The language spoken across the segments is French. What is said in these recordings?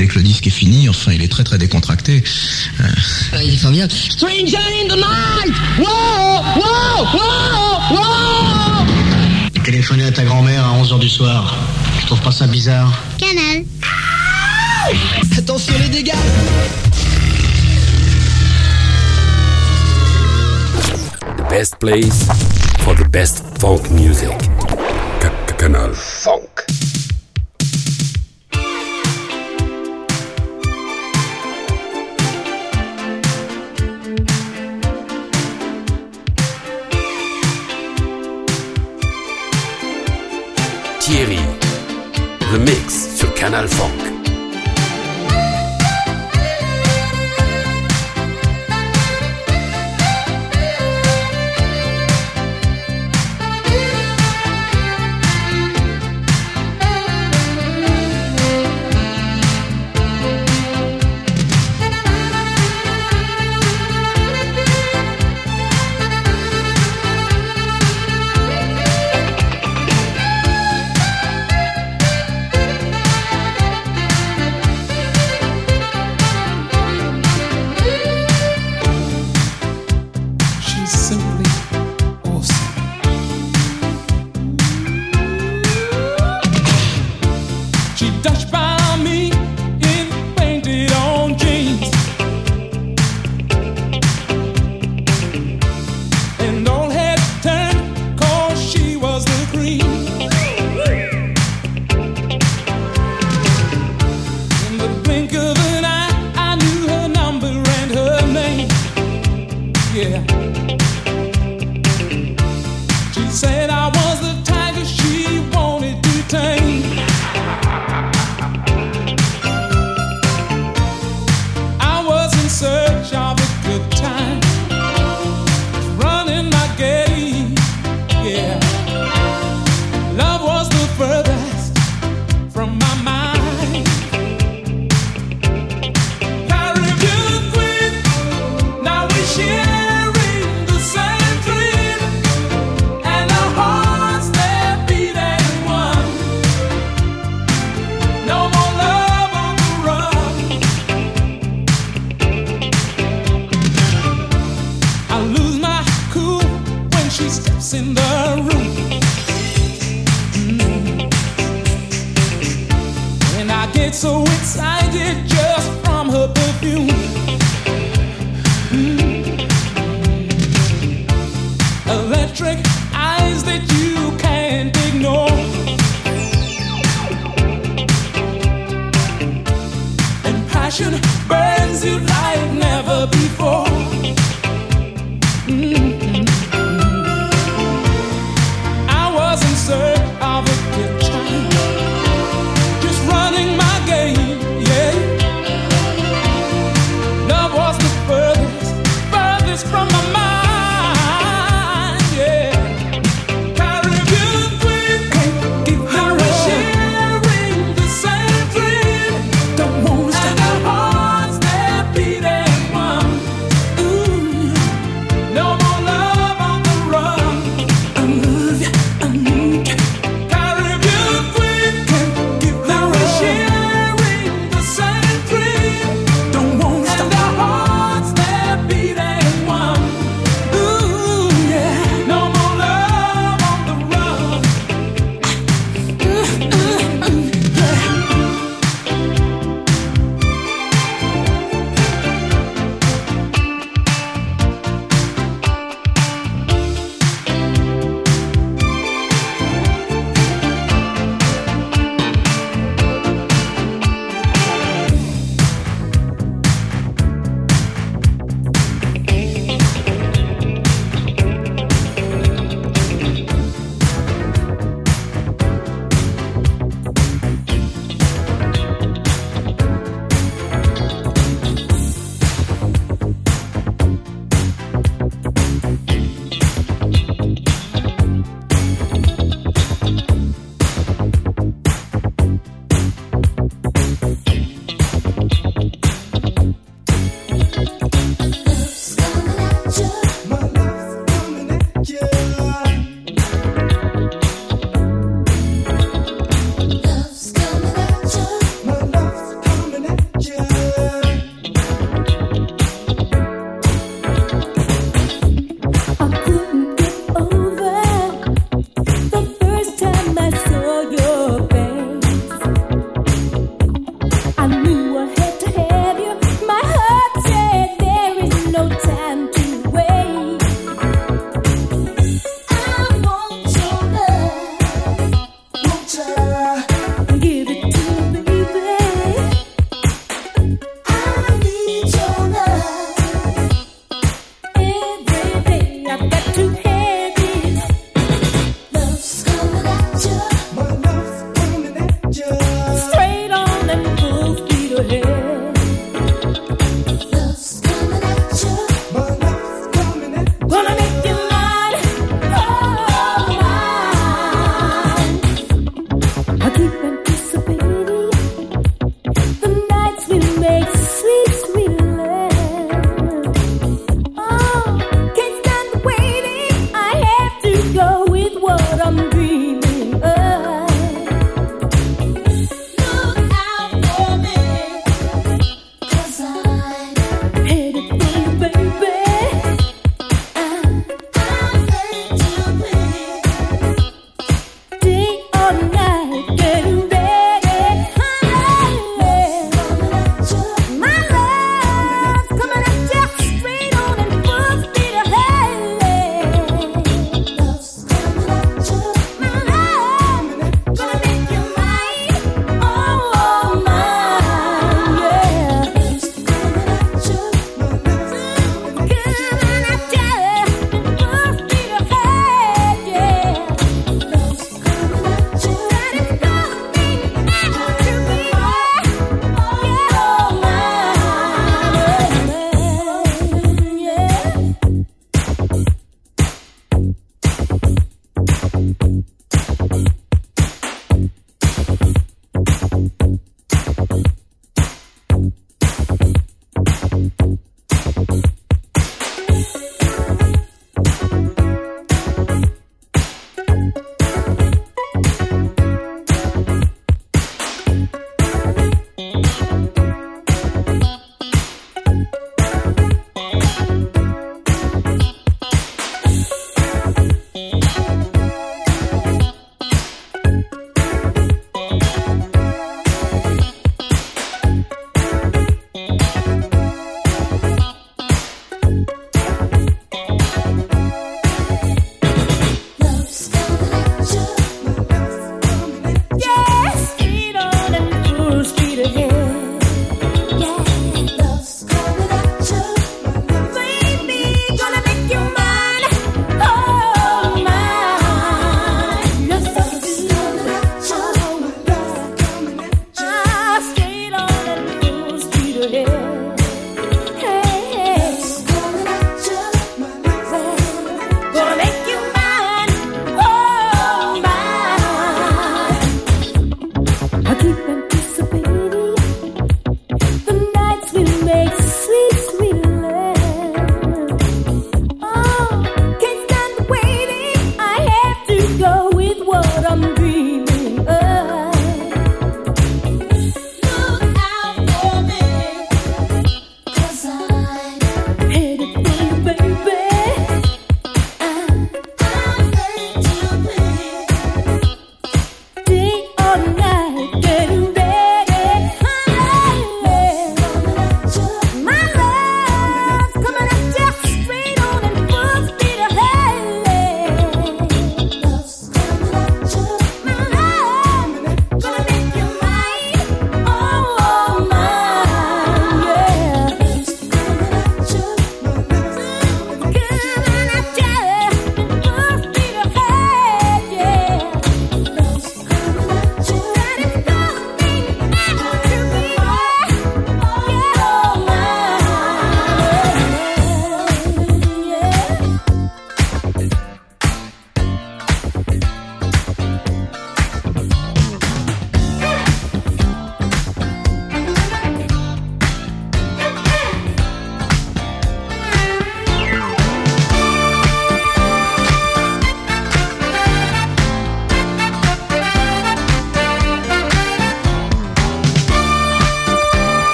Dès que le disque est fini, enfin, il est très très décontracté. Euh... il est formidable. Stranger in the night! Whoa! Whoa! Whoa! Whoa! Téléphoner à ta grand-mère à 11h du soir. Tu trouves pas ça bizarre? Canal. Attention les dégâts! The best place for the best folk music. Canal Funk. Canal Funk. say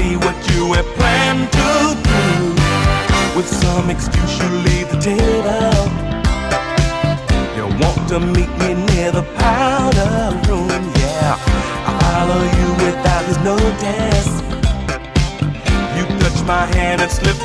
see what you have planned to do. With some excuse, you leave the table. You want to meet me near the powder room, yeah. I follow you without his notice. You touch my hand and slip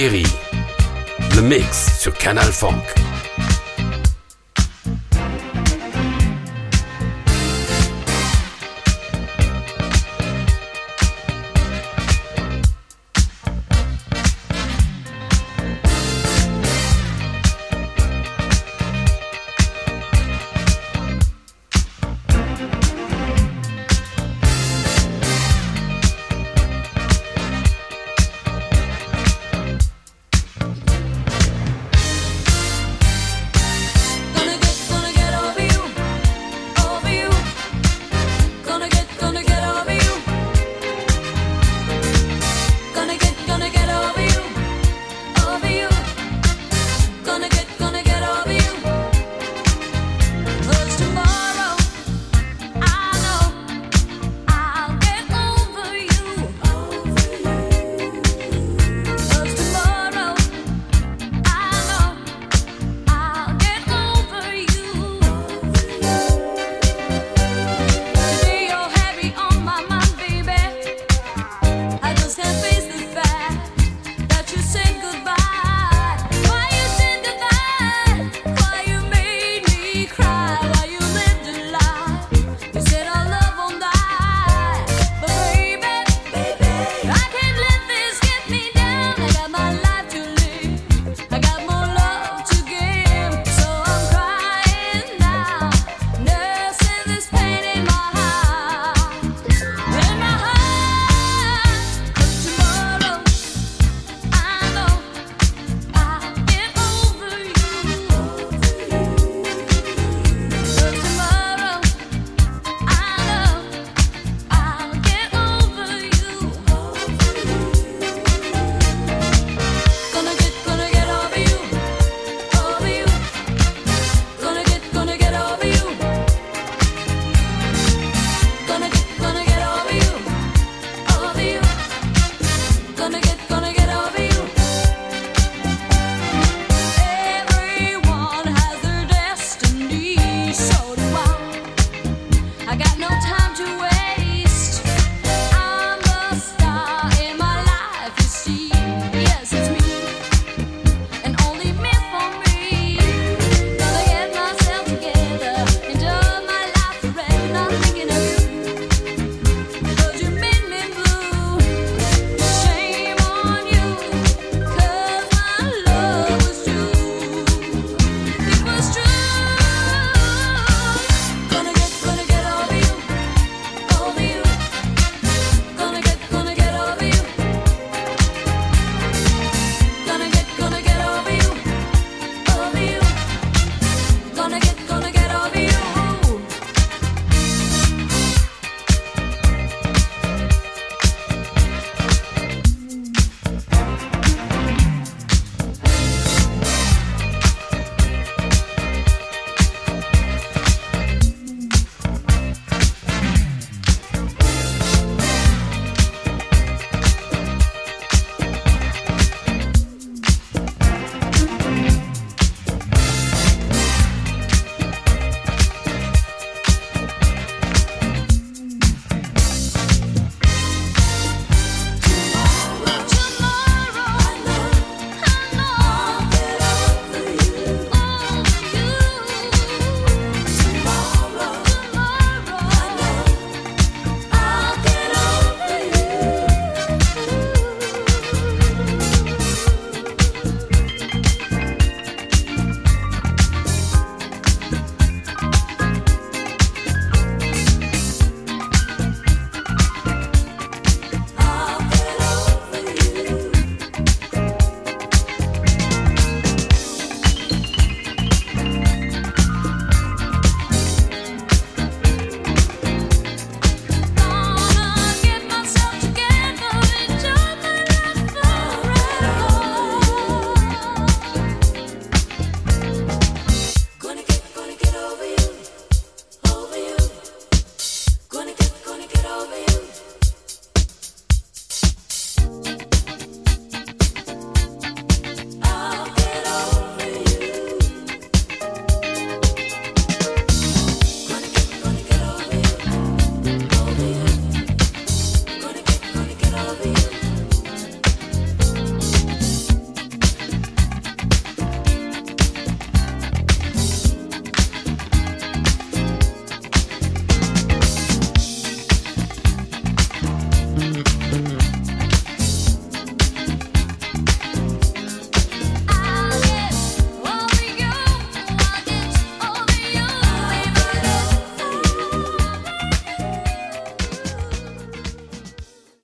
Le mix sur Canal Funk.